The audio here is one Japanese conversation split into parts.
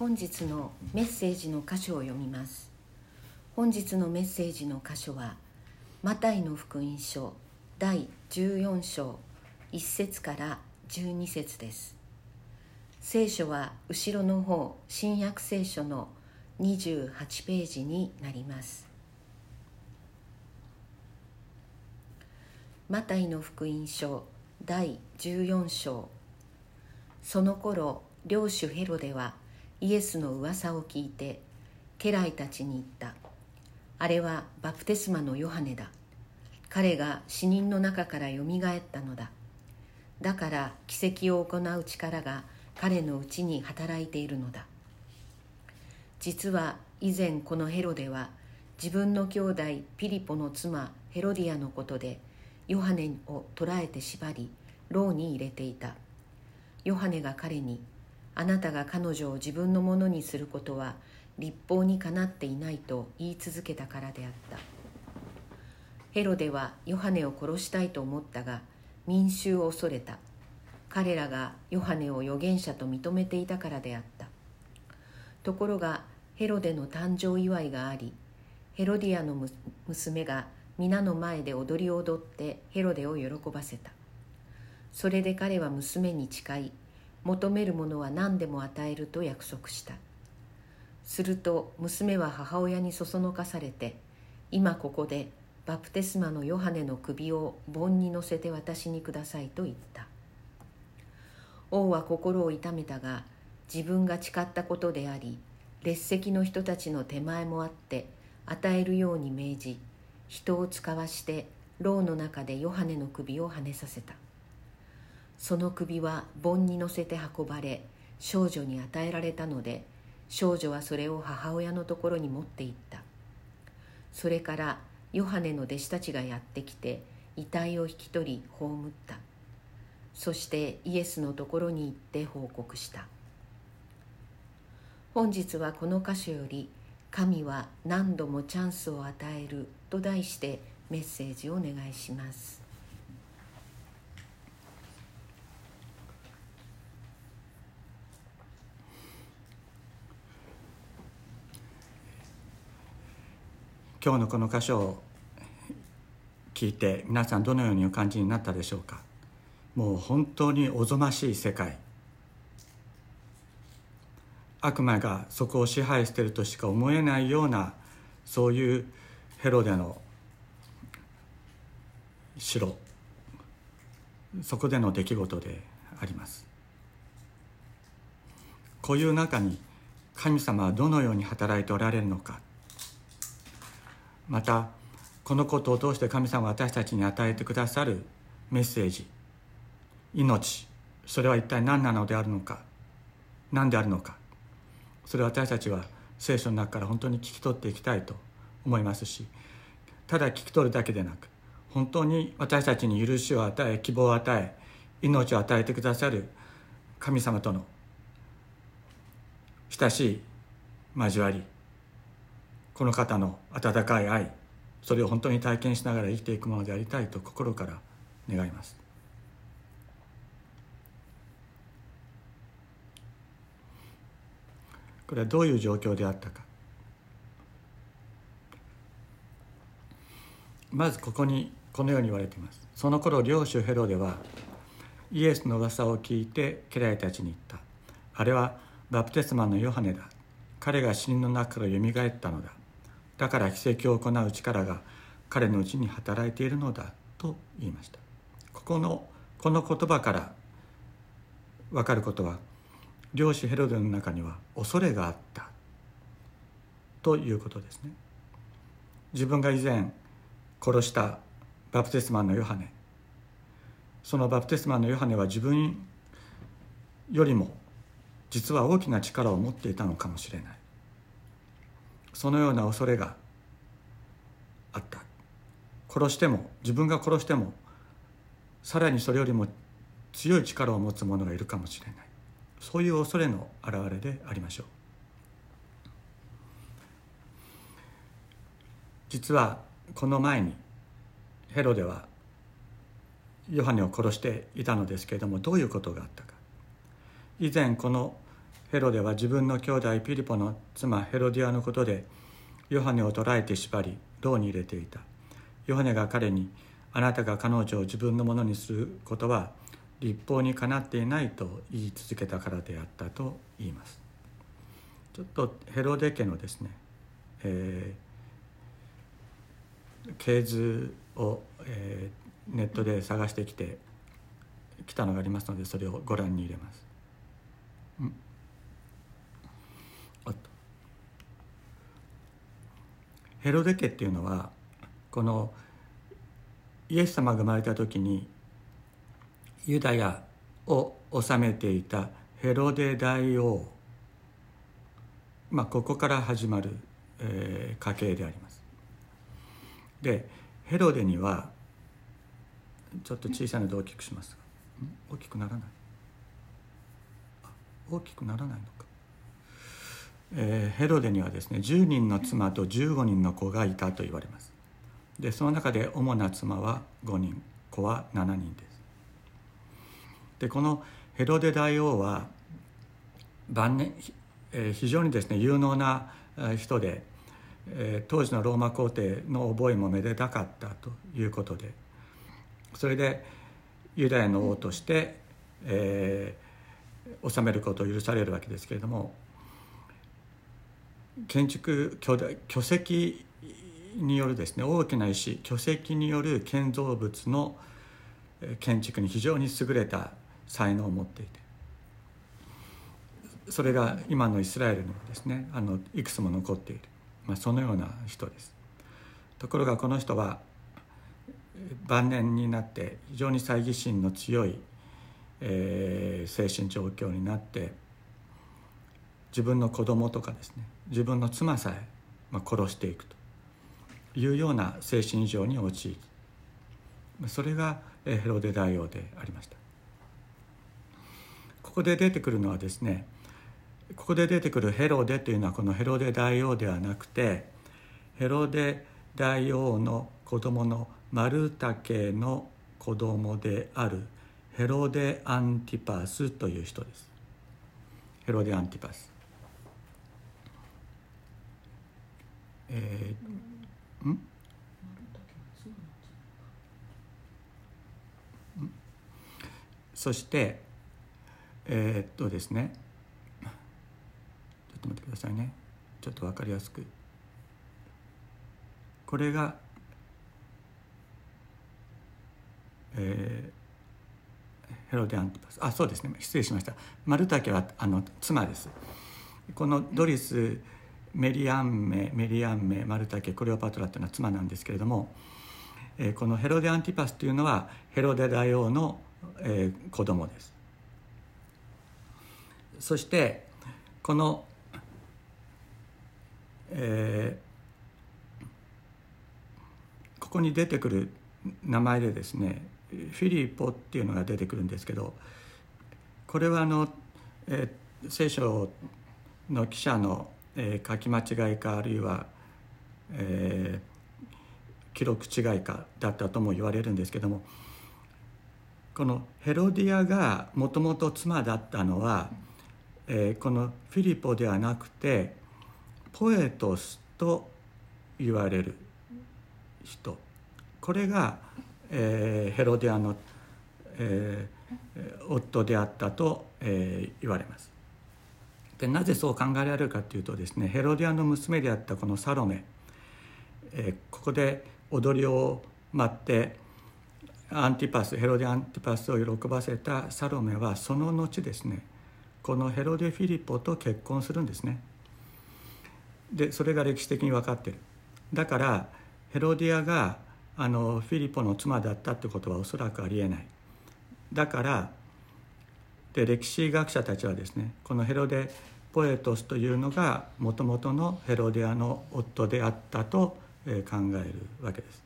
本日のメッセージの箇所を読みます。本日のメッセージの箇所はマタイの福音書第14章1節から12節です。聖書は後ろの方新約聖書の28ページになります。マタイの福音書第14章。その頃領主ヘロデはイエスの噂を聞いて家来たちに言った。あれはバプテスマのヨハネだ。彼が死人の中からよみがえったのだ。だから奇跡を行う力が彼のうちに働いているのだ。実は以前このヘロデは自分の兄弟ピリポの妻ヘロディアのことでヨハネを捕らえて縛り牢に入れていた。ヨハネが彼にあなたが彼女を自分のものにすることは立法にかなっていないと言い続けたからであった。ヘロデはヨハネを殺したいと思ったが民衆を恐れた。彼らがヨハネを預言者と認めていたからであった。ところがヘロデの誕生祝いがありヘロディアの娘が皆の前で踊りを踊ってヘロデを喜ばせた。それで彼は娘に誓い求めるものは何でも与えると約束した。すると娘は母親にそそのかされて今ここでバプテスマのヨハネの首を盆に乗せて私にくださいと言った。王は心を痛めたが自分が誓ったことであり列席の人たちの手前もあって与えるように命じ人を使わして牢の中でヨハネの首をはねさせた。その首は盆に乗せて運ばれ少女に与えられたので少女はそれを母親のところに持って行った。それからヨハネの弟子たちがやってきて遺体を引き取り葬った。そしてイエスのところに行って報告した。本日はこの箇所より「神は何度もチャンスを与える」と題してメッセージをお願いします。今日のこの箇所を聞いて皆さんどのようにお感じになったでしょうか？もう本当におぞましい世界。悪魔がそこを支配しているとしか思えないようなそういうヘロデの城。そこでの出来事であります。こういう中に神様はどのように働いておられるのか。またこのことを通して神様が私たちに与えてくださるメッセージ。命。それは一体何なのであるのか。何であるのか。それを私たちは聖書の中から本当に聞き取っていきたいと思いますし。ただ聞き取るだけでなく本当に私たちに許しを与え希望を与え命を与えてくださる神様との親しい交わり。この方の温かい愛それを本当に体験しながら生きていくものでありたいと心から願います。これはどういう状況であったか。まずここにこのように言われています。その頃領主ヘロデはイエスの噂を聞いて家来たちに言った。あれはバプテスマのヨハネだ。彼が死人の中からよみがえったのだ。だから奇跡を行う力が彼のうちに働いているのだと言いました。ここのこの言葉から分かることは領主ヘロデの中には恐れがあったということですね。自分が以前殺したバプテスマンのヨハネ。そのバプテスマンのヨハネは自分よりも実は大きな力を持っていたのかもしれない。そのような恐れがあった。殺しても自分が殺してもさらにそれよりも強い力を持つ者がいるかもしれない。そういう恐れの表れでありましょう。実はこの前にヘロデはヨハネを殺していたのですけれどもどういうことがあったか。以前このヘロデは自分の兄弟ピリポの妻ヘロディアのことでヨハネを捕らえて縛り牢に入れていたヨハネが彼にあなたが彼女を自分のものにすることは立法にかなっていないと言い続けたからであったと言いますちょっとヘロデ家のですね、えー、系図を、えー、ネットで探してきてきたのがありますのでそれをご覧に入れます。うんヘロデ家っていうのはこのイエス様が生まれた時にユダヤを治めていたヘロデ大王まあここから始まる、えー、家系であります。でヘロデにはちょっと小さいので大きくします大きくならない。大きくならないの、えー、ヘロデにはですね10人の妻と15人の子がいたと言われます。でその中で主な妻は5人子は7人です。でこのヘロデ大王は晩年、えー、非常にですね有能な人で、えー、当時のローマ皇帝の覚えもめでたかったということでそれでユダヤの王として、えー、治めることを許されるわけですけれども建築巨大巨石によるですね大きな石巨石による建造物の建築に非常に優れた才能を持っていてそれが今のイスラエルにもですねあのいくつも残っている、まあ、そのような人です。ところがこの人は晩年になって非常に猜疑心の強い、えー、精神状況になって自分の子供とかですね自分の妻さえ、まあ、殺していくと。いうような精神異常に陥りそれがヘロデ大王でありました。ここで出てくるのはですねここで出てくるヘロデというのはこのヘロデ大王ではなくてヘロデ大王の子供のマルタ家の子供であるヘロデ・アンティパスという人です。ヘロデ・アンティパス。えー、ん。そしてえー、っとですね。ちょっと待ってくださいね。ちょっと分かりやすく。これがえー、ヘロデアンティパス。あそうですね。失礼しました。マルタ家はあの妻です。このドリスメリアンメメリアンメマルタ家クレオパトラというのは妻なんですけれども、えー、このヘロデアンティパスというのはヘロデ大王の、えー、子供です。そしてこの、えー、ここに出てくる名前でですねフィリポっていうのが出てくるんですけどこれはあの、えー、聖書の記者の、えー、書き間違いかあるいは、えー、記録違いかだったとも言われるんですけどもこのヘロディアがもともと妻だったのは、えー、このフィリポではなくてポエトスと言われる人これがえー、ヘロディアの、えー、夫であったと、えー、言われます。でなぜそう考えられるかというとですねヘロディアの娘であったこのサロメ、え、ここで踊りを待ってアンティパスヘロディアンティパスを喜ばせたサロメはその後ですねこのヘロデ・フィリポと結婚するんですね。でそれが歴史的に分かってる。だからヘロディアがあのフィリポの妻だったってことはおそらくありえないだからで歴史学者たちはですねこのヘロデ・ポエトスというのがもともとのヘロデアの夫であったと考えるわけです。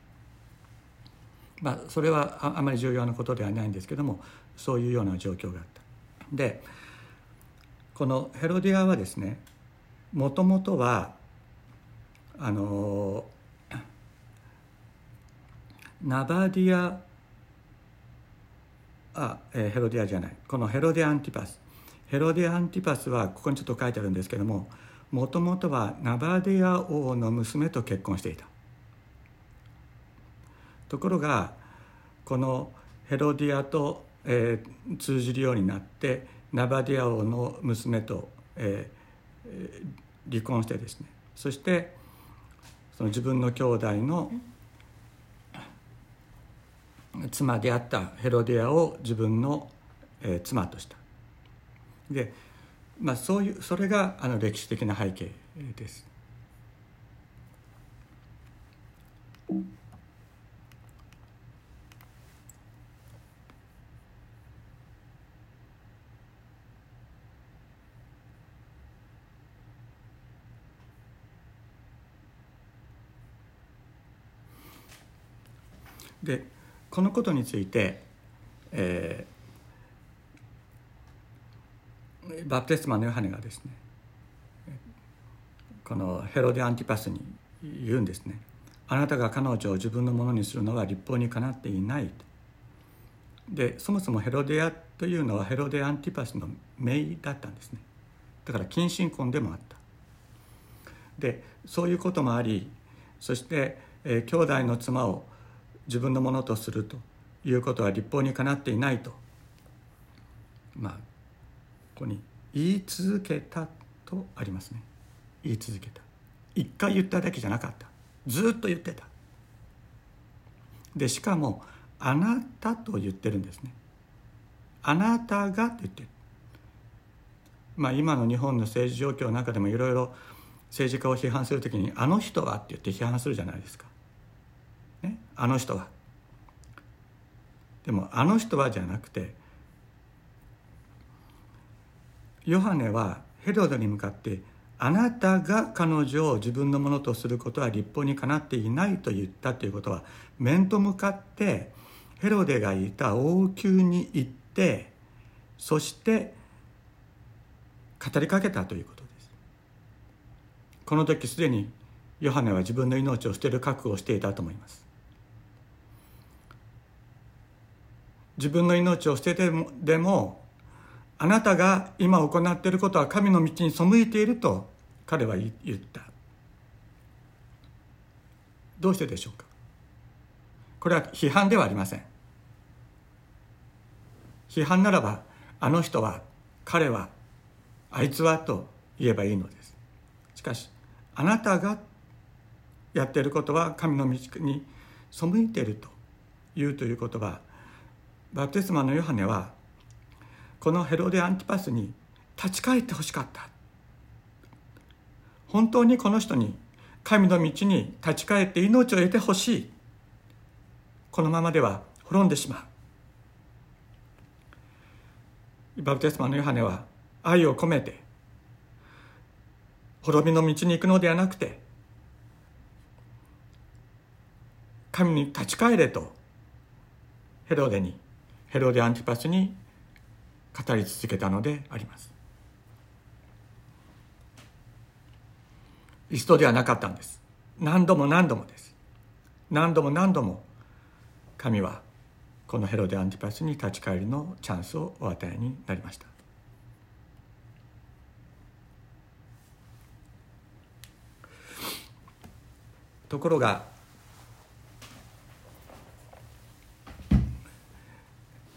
まあ、それはあまり重要なことではないんですけどもそういうような状況があった。でこのヘロディアはですねもともとはあのナバテアあ、えー、ヘロディアじゃない。このヘロデ・アンティパス。ヘロデ・アンティパスはここにちょっと書いてあるんですけどももともとはナバテア王の娘と結婚していた。ところがこのヘロディアと、えー、通じるようになってナバテア王の娘と、えー、離婚してですね。そしてその自分の兄弟の妻であったヘロディアを自分の、妻としたで、まあ、そういうそれがあの歴史的な背景です。でこのことについて、えー、バプテスマのヨハネがですねこのヘロデ・アンティパスに言うんですね。あなたが彼女を自分のものにするのは立法にかなっていない。でそもそもヘロデアというのはヘロデ・アンティパスの姪だったんですね。だから近親婚でもあった。でそういうこともありそして、えー、兄弟の妻を自分のものとするということは立法にかなっていないと。まあここに言い続けたとありますね。言い続けた。一回言っただけじゃなかった。ずっと言ってた。でしかも「あなた」と言ってるんですね。あなたがって言ってる。まあ今の日本の政治状況の中でもいろいろ政治家を批判する時に「あの人は」って言って批判するじゃないですか。ね、あの人はでもあの人はじゃなくてヨハネはヘロドに向かってあなたが彼女を自分のものとすることは立法にかなっていないと言ったということは面と向かってヘロデがいた王宮に行ってそして語りかけたということです。この時すでにヨハネは自分の命を捨てる覚悟をしていたと思います。自分の命を捨ててでもあなたが今行っていることは神の道に背いていると彼は言った。どうしてでしょうか？これは批判ではありません。批判ならばあの人は彼はあいつはと言えばいいのです。しかしあなたがやっていることは神の道に背いているというということはバプテスマのヨハネはこのヘロデ・アンティパスに立ち返ってほしかった。本当にこの人に神の道に立ち返って命を得てほしい。このままでは滅んでしまう。バプテスマのヨハネは愛を込めて滅びの道に行くのではなくて神に立ち返れとヘロデにヘロデ・アンティパスに語り続けたのであります。リストではなかったんです。何度も何度もです。何度も何度も神はこのヘロデ・アンティパスに立ち返りのチャンスをお与えになりました。ところが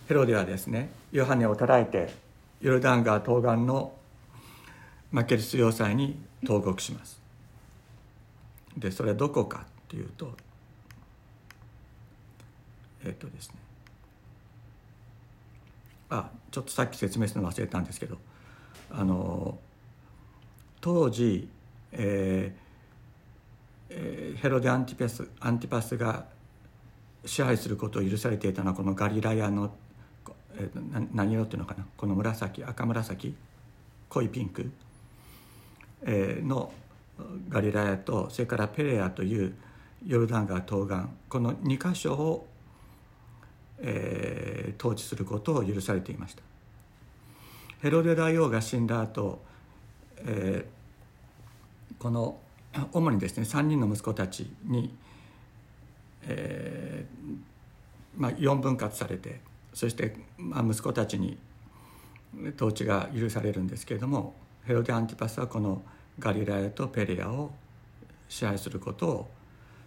ヘロデはですね。ヨハネを捕らえてヨルダン川東岸のマケルス要塞に投獄します。でそれどこかっていうとえっとですね。あちょっとさっき説明するの忘れたんですけどあの当時、えーえー、ヘロデ・アンティパスアンティパスが支配することを許されていたのはこのガリラヤの、何色っていうのかな？この紫赤紫？濃いピンク、えー、のガリラヤとそれからペレアというヨルダン川東岸。この2箇所を、えー、統治することを許されていました。ヘロデ大王が死んだ後、えー、この主にですね3人の息子たちに、えーまあ、4分割されてそして、まあ、息子たちに、統治が許されるんですけれどもヘロデ・アンティパスはこのガリラヤとペレアを支配することを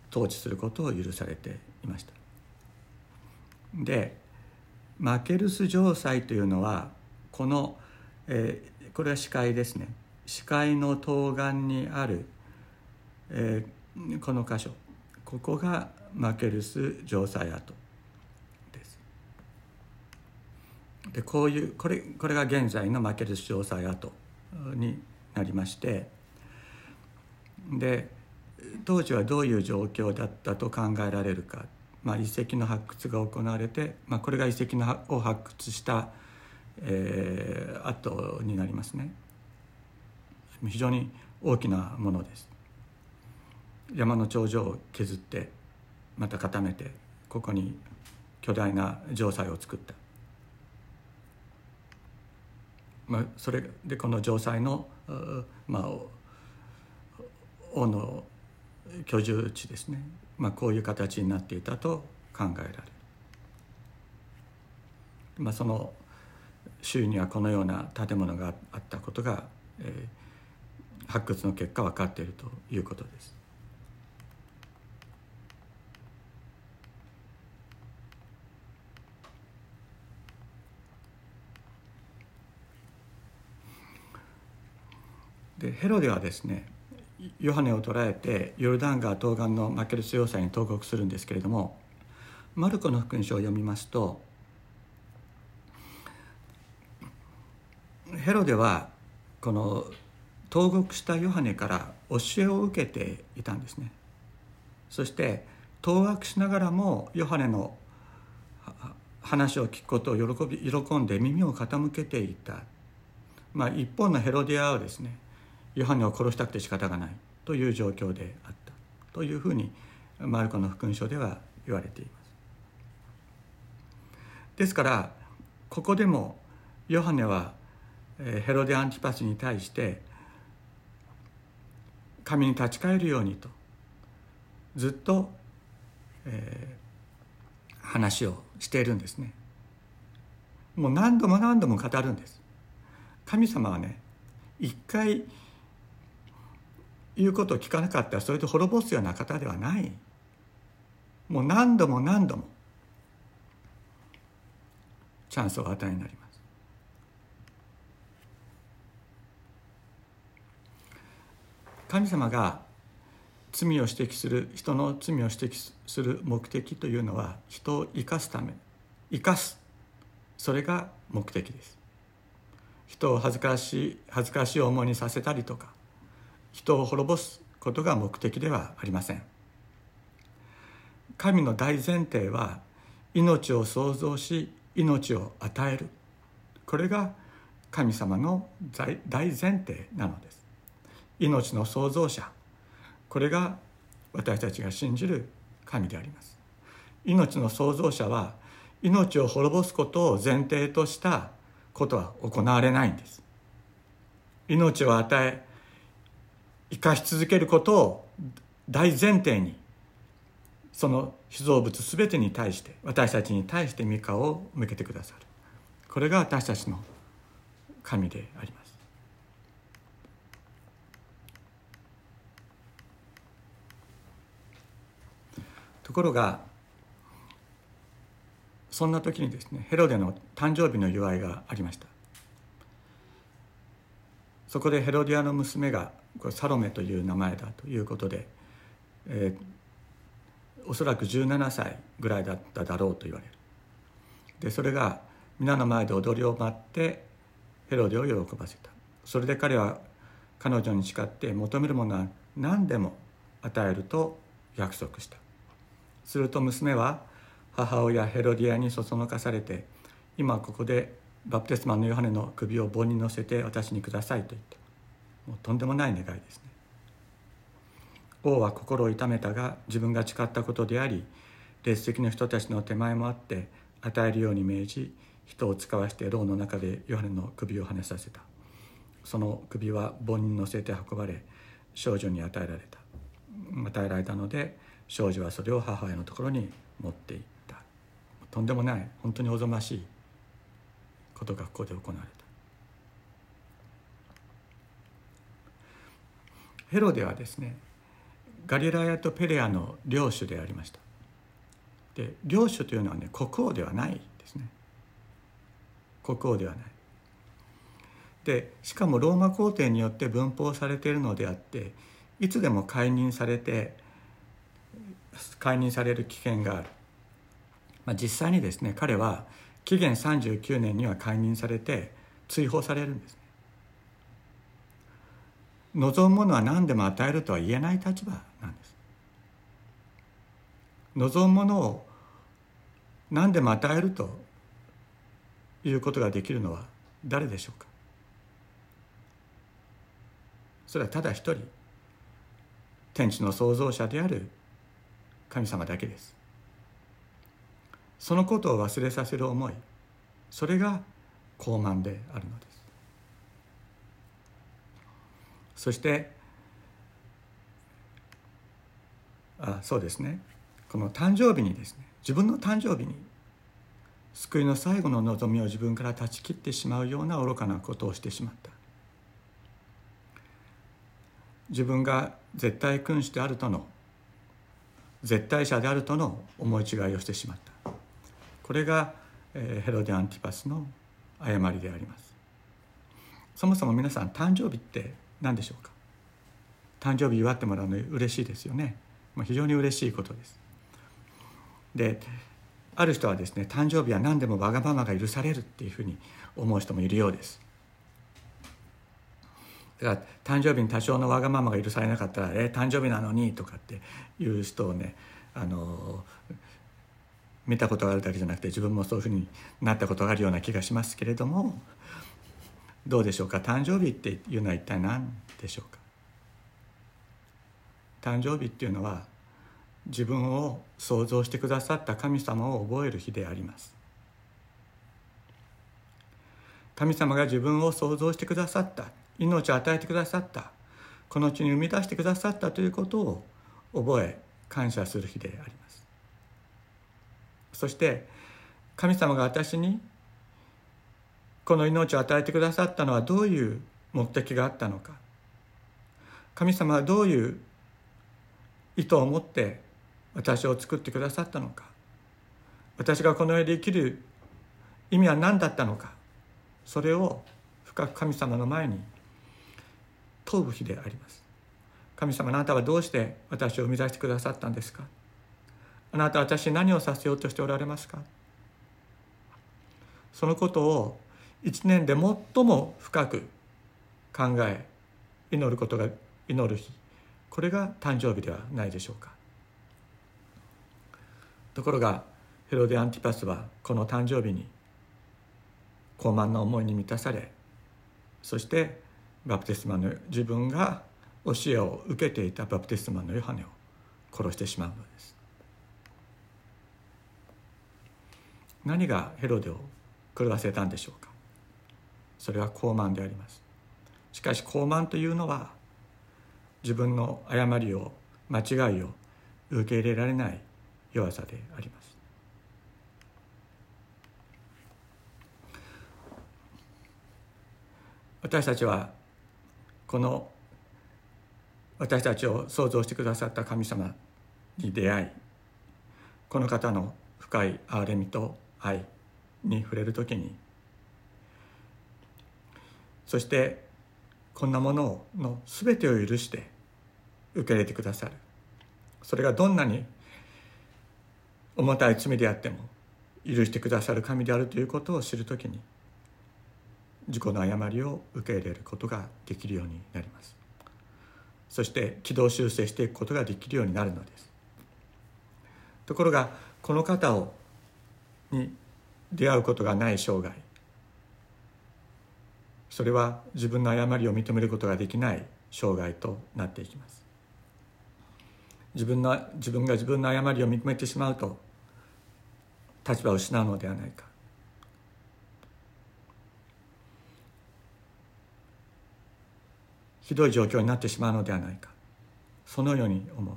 統治することを許されていました。でマケルス城塞というのはこの、えー、これは視界ですね。視界の東岸にある、えー、この箇所。ここがマケルス城塞跡ですでこういうこれこれが現在のマケルス城塞跡になりましてで当時はどういう状況だったと考えられるか、まあ、遺跡の発掘が行われて、まあ、これが遺跡のを発掘した、えー、後になりますね。非常に大きなものです。山の頂上を削ってまた固めてここに巨大な城塞を作った、まあ、それでこの城塞の、まあ、王の居住地ですね、まあ、こういう形になっていたと考えられる、まあ、その周囲にはこのような建物があったことが、えー、発掘の結果分かっているということです。でヘロデはですねヨハネを捕らえてヨルダン川東岸のマケルス要塞に投獄するんですけれどもマルコの福音書を読みますとヘロデはこの投獄したヨハネから教えを受けていたんですね。そして当惑しながらもヨハネの話を聞くことを喜び喜んで耳を傾けていた、まあ、一方のヘロディアはですねヨハネを殺したくて仕方がないという状況であったというふうにマルコの福音書では言われています。ですからここでもヨハネはヘロデ・アンティパスに対して神に立ち返るようにとずっと、えー、話をしているんですね。もう何度も何度も語るんです。神様はね一回言うことを聞かなかったらそれで滅ぼすような方ではない。もう何度も何度も。チャンスを与えになります。神様が罪を指摘する人の罪を指摘する目的というのは人を生かすため生かす。それが目的です。人を恥ずかしい恥ずかしい思いにさせたりとか人を滅ぼすことが目的ではありません。神の大前提は命を創造し命を与える。これが神様の大前提なのです。命の創造者。これが私たちが信じる神であります。命の創造者は命を滅ぼすことを前提としたことは行われないんです。命を与え生かし続けることを大前提にその被造物全てに対して私たちに対して御顔を向けてくださる。これが私たちの神であります。ところがそんな時にですねヘロデの誕生日の祝いがありました。そこでヘロディアの娘がこれサロメという名前だということで、えー、おそらく17歳ぐらいだっただろうと言われる。でそれが皆の前で踊りを待ってヘロデを喜ばせた。それで彼は彼女に誓って求めるものは何でも与えると約束した。すると娘は母親ヘロディアにそそのかされて今ここでバプテスマのヨハネの首を棒に乗せて私にくださいと言った。もうとんでもない願いですね。王は心を痛めたが自分が誓ったことであり列席の人たちの手前もあって与えるように命じ人を使わして牢の中でヨハネの首をはねさせた。その首は盆に乗せて運ばれ少女に与えられた。与えられたので少女はそれを母親のところに持っていった。とんでもない本当におぞましいことがここで行われた。ヘロデはですねガリラヤとペレアの領主でありました。で領主というのはね国王ではないですね。国王ではない。でしかもローマ皇帝によって分封されているのであっていつでも解任されて解任される危険がある、まあ、実際にですね彼は紀元39年には解任されて追放されるんです望むものは何でも与えるとは言えない立場なんです。望むものを何でも与えるということができるのは誰でしょうか？それはただ一人天地の創造者である神様だけです。そのことを忘れさせる思いそれが傲慢であるのです。そしてあそうですね。この誕生日にですね自分の誕生日に救いの最後の望みを自分から断ち切ってしまうような愚かなことをしてしまった。自分が絶対君主であるとの絶対者であるとの思い違いをしてしまった。これがヘロデ・アンティパスの誤りであります。そもそも皆さん誕生日って何でしょうか？誕生日祝ってもらうの嬉しいですよね。非常に嬉しいことです。である人はですね誕生日は何でもわがままが許されるっていうふうに思う人もいるようです。だから誕生日に多少のわがままが許されなかったら「え誕生日なのに」とかっていう人をねあの見たことがあるだけじゃなくて自分もそういうふうになったことがあるような気がしますけれどもどうでしょうか？誕生日っていうのは一体何でしょうか？誕生日っていうのは自分を創造してくださった神様を覚える日であります。神様が自分を創造してくださった命を与えてくださったこの地に生み出してくださったということを覚え感謝する日であります。そして神様が私にこの命を与えてくださったのはどういう目的があったのか。神様はどういう意図を持って私を作ってくださったのか。私がこの世で生きる意味は何だったのか。それを深く神様の前に問う日であります。神様あなたはどうして私を生み出してくださったんですか。あなたは私に何をさせようとしておられますか。そのことを一年で最も深く考え祈ることが祈る日これが誕生日ではないでしょうか。ところがヘロデ・アンティパスはこの誕生日に高慢な思いに満たされそしてバプテスマの自分が教えを受けていたバプテスマのヨハネを殺してしまうのです。何がヘロデを狂わせたんでしょうか。それは高慢であります。しかし高慢というのは自分の誤りを間違いを受け入れられない弱さであります。私たちはこの私たちを創造してくださった神様に出会いこの方の深い憐れみと愛に触れる時にそしてこんなものの全てを許して受け入れてくださる。それがどんなに重たい罪であっても許してくださる神であるということを知るときに自己の誤りを受け入れることができるようになります。そして軌道修正していくことができるようになるのです。ところがこの方をに出会うことがない生涯それは自分の誤りを認めることができない生涯となっていきます。自分の自分が自分の誤りを認めてしまうと立場を失うのではないか。ひどい状況になってしまうのではないか。そのように思う。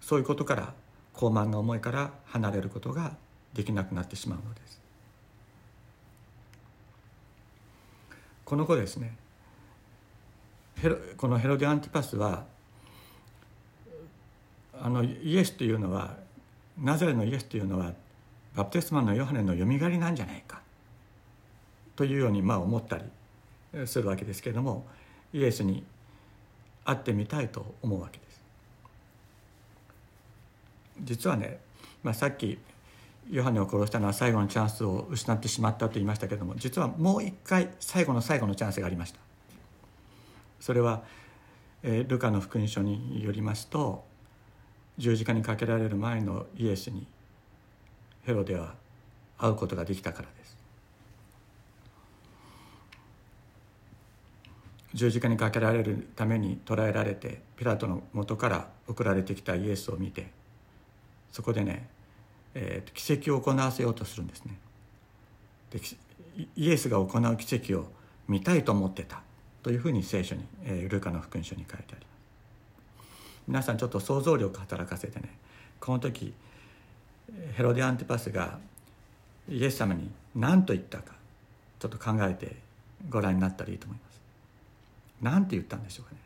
そういうことから高慢な思いから離れることができなくなってしまうのです。この子ですねヘロこのヘロデアンティパスはあのイエスというのはナザレのイエスというのはバプテスマのヨハネのよみがえりなんじゃないかというようにまあ思ったりするわけですけれどもイエスに会ってみたいと思うわけです。実はね、まあ、さっきヨハネを殺したのは最後のチャンスを失ってしまったと言いましたけれども実はもう一回最後の最後のチャンスがありました。それは、えー、ルカの福音書によりますと十字架にかけられる前のイエスにヘロデは会うことができたからです十字架にかけられるために捕らえられてピラトの元から送られてきたイエスを見てそこでね、えー、奇跡を行わせようとするんですね。でイエスが行う奇跡を見たいと思ってたというふうに聖書に、えー、ルカの福音書に書いてあります。皆さんちょっと想像力働かせてね。この時ヘロデアンティパスがイエス様に何と言ったかちょっと考えてご覧になったらいいと思います。何て言ったんでしょうかね。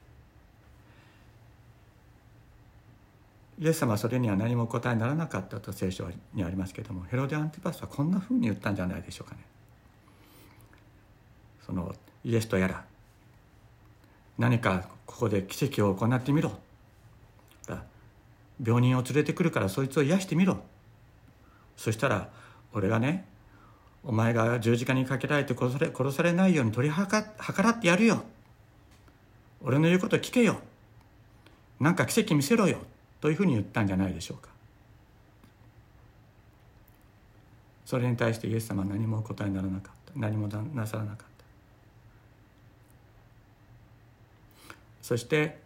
イエス様はそれには何も答えにならなかったと聖書にありますけれどもヘロデアンティパスはこんなふうに言ったんじゃないでしょうかね。そのイエスとやら何かここで奇跡を行ってみろ。病人を連れてくるからそいつを癒してみろ。そしたら俺がねお前が十字架にかけられて殺され殺されないように取り計らってやるよ。俺の言うこと聞けよ。なんか奇跡見せろよ。というふうに言ったんじゃないでしょうか。それに対してイエス様は何もお答えにならなかった。何もなさらなかった。そして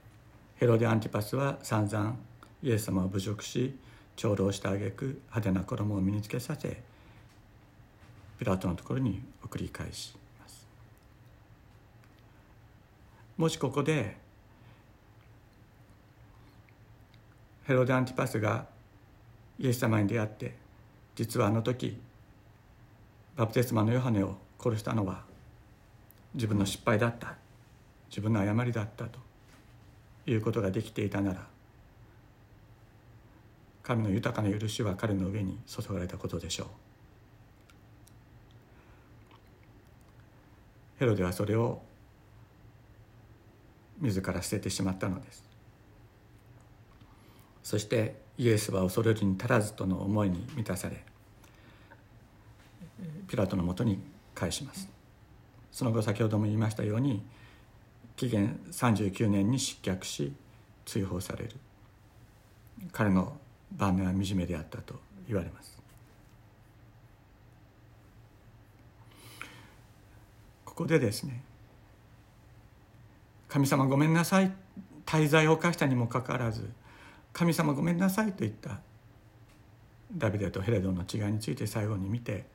ヘロデ・アンティパスは散々イエス様を侮辱し長老した挙句派手な衣を身につけさせピラトのところに送り返します。もしここでヘロデ・アンティパスがイエス様に出会って実はあの時バプテスマのヨハネを殺したのは自分の失敗だった自分の誤りだったということができていたなら神の豊かな許しは彼の上に注がれたことでしょう。ヘロデはそれを自ら捨ててしまったのです。そしてイエスは恐れるに足らずとの思いに満たされピラトのもとに返します。その後先ほども言いましたように紀元39年に失脚し追放される。彼の晩年は惨めであったと言われます。ここでですね神様ごめんなさい。滞在を犯したにもかかわらず神様ごめんなさいと言ったダビデとヘレドンの違いについて最後に見て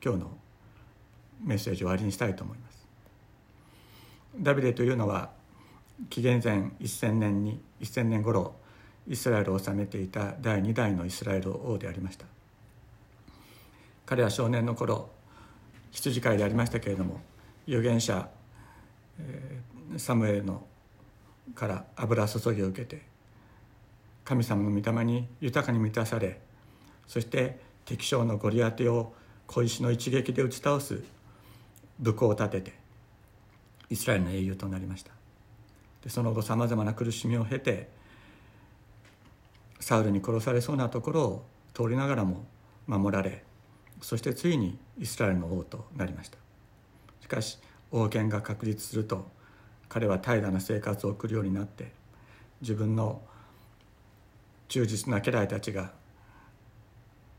今日のメッセージを終わりにしたいと思います。ダビデというのは紀元前1000年に1000年頃イスラエルを治めていた第2代のイスラエル王でありました彼は少年の頃羊飼いでありましたけれども預言者サムエルのから油注ぎを受けて神様の御霊に豊かに満たされそして敵将のゴリアテを小石の一撃で打ち倒す武功を立ててイスラエルの英雄となりました。でその後さまざまな苦しみを経てサウルに殺されそうなところを通りながらも守られそしてついにイスラエルの王となりました。しかし王権が確立すると彼は怠惰な生活を送るようになって自分の忠実な家来たちが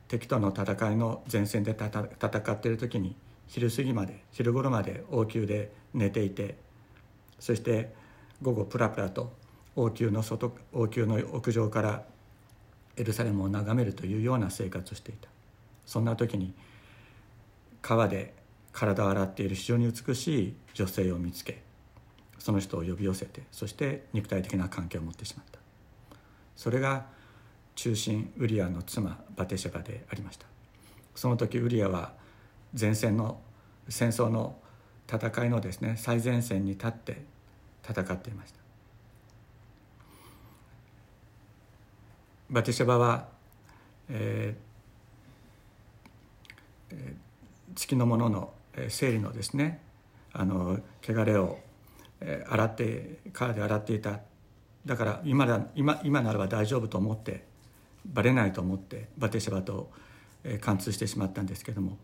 敵との戦いの前線で戦っている時に昼過ぎまで昼頃まで王宮で寝ていてそして午後プラプラと王宮の外王宮の屋上からエルサレムを眺めるというような生活をしていた。そんな時に川で体を洗っている非常に美しい女性を見つけその人を呼び寄せてそして肉体的な関係を持ってしまった。それが中心ウリアの妻バテシェバでありました。その時ウリアは前線の戦争の戦いのですね最前線に立って戦っていました。バテシェバは、えー、月のものの生理のですねあの汚れを洗って川で洗っていた。だから今だ今今ならば大丈夫と思ってバレないと思ってバテシェバと貫通してしまったんですけども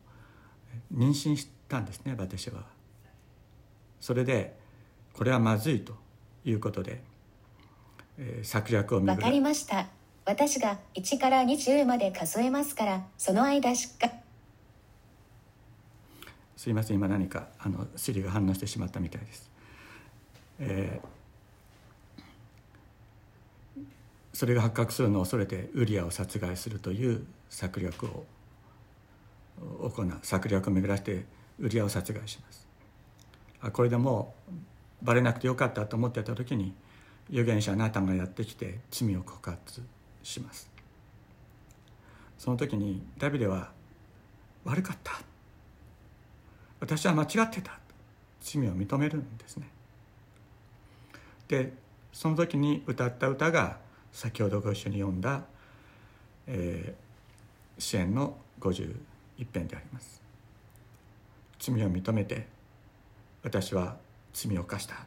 妊娠したんですねバテシェバ。は。それでこれはまずいということで、えー、策略をわかりました。私が1から20まで数えますからその間しか。すいません今何かあのシリが反応してしまったみたいです、えー、それが発覚するのを恐れてウリアを殺害するという策略を行う策略を巡らしてウリアを殺害します。あこれでもうバレなくてよかったと思ってた時に預言者ナタンがやってきて罪を告発します。その時にダビデは悪かった。私は間違ってた。罪を認めるんですね。でその時に歌った歌が先ほどご一緒に読んだ、えー、支援の51編であります。罪を認めて私は罪を犯した。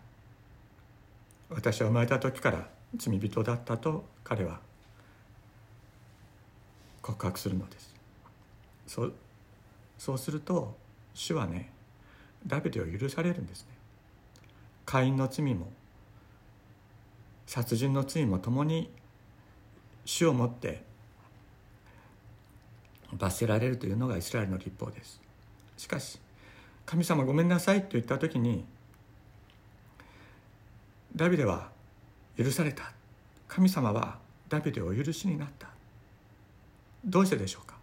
私は生まれた時から罪人だったと彼は告白するのです。そうそうすると主はねダビデを許されるんですね。会員の罪も殺人の罪も共に主をもって罰せられるというのがイスラエルの立法です。しかし神様ごめんなさいと言った時にダビデは許された。神様はダビデを許しになった。どうしてでしょうか。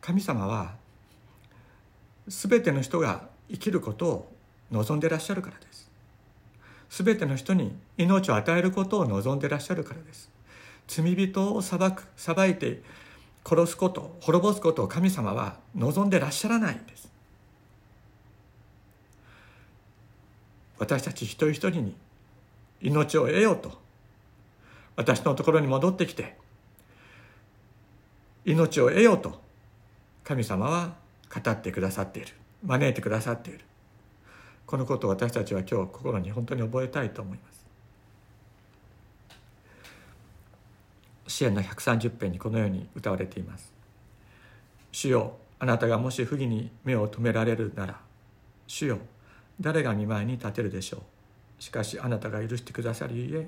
神様は全ての人が生きることを望んでらっしゃるからです。全ての人に命を与えることを望んでらっしゃるからです。罪人を裁く裁いて殺すこと滅ぼすことを神様は望んでらっしゃらないんです。私たち一人一人に命を得ようと。私のところに戻ってきて命を得ようと。神様は語ってくださっている。招いてくださっている。このことを私たちは今日心に本当に覚えたいと思います。支援の130編にこのように歌われています。主よあなたがもし不義に目を留められるなら主よ誰が見舞いに立てるでしょう。しかしあなたが許してくださるゆえ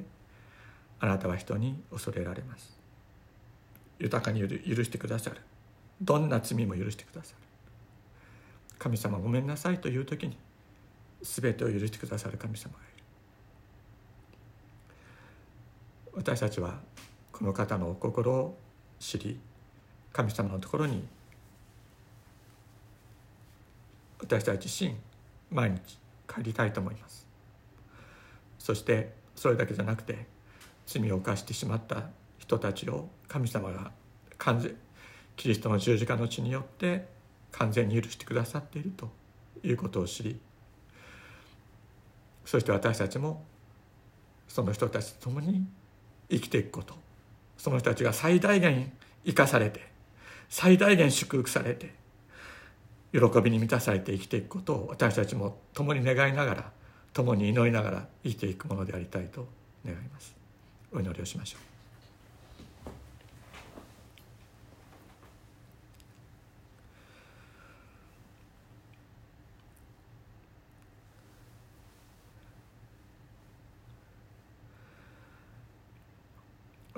あなたは人に恐れられます。豊かに許してくださる。どんな罪も許してくださる。神様ごめんなさいという時に全てを許してくださる神様がいる。私たちはこの方のお心を知り神様のところに私たち自身毎日帰りたいと思います。そしてそれだけじゃなくて罪を犯してしまった人たちを神様が完全キリストの十字架の血によって完全に許してくださっているということを知りそして私たちもその人たちと共に生きていくこと。その人たちが最大限生かされて最大限祝福されて喜びに満たされて生きていくことを私たちも共に願いながら共に祈りながら生きていくものでありたいと願います。お祈りをしましょう。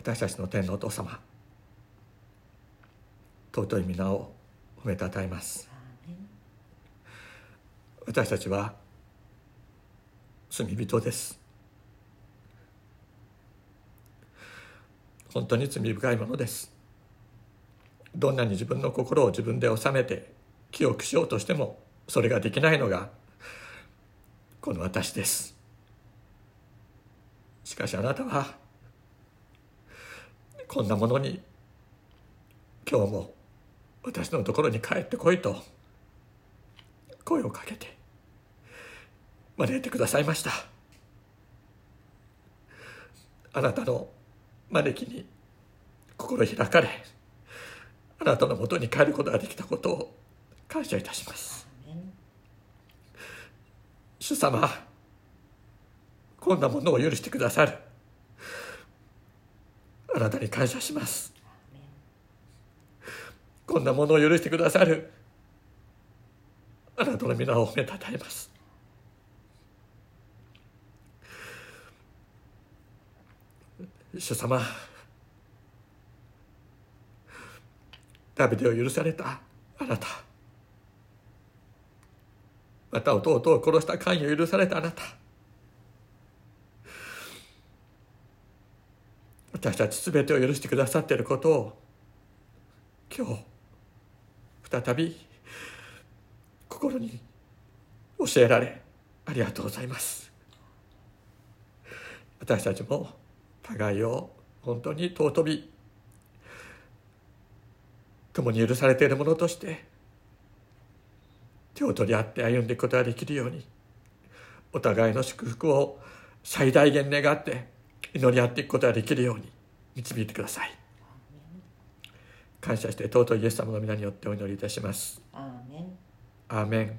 私たちの天のお父様尊い皆を褒めたたえます。私たちは罪人です。本当に罪深いものです。どんなに自分の心を自分で収めて記憶しようとしてもそれができないのがこの私です。しかしあなたはこんなものに今日も私のところに帰ってこいと声をかけて招いてくださいました。あなたの招きに心開かれあなたのもとに帰ることができたことを感謝いたします。主様こんなものを許してくださるあなたに感謝します。こんなものを許してくださる。あなたの皆を褒めたたえます。主様ダビデを許されたあなたまた弟を殺した関与を許されたあなた私たち全てを許してくださっていることを今日再び心に教えられありがとうございます。私たちも互いを本当に尊び共に許されているものとして手を取り合って歩んでいくことができるようにお互いの祝福を最大限願って祈り合っていくことができるように導いてください。感謝して尊いイエス様の皆によってお祈りいたします。アーメン。アーメン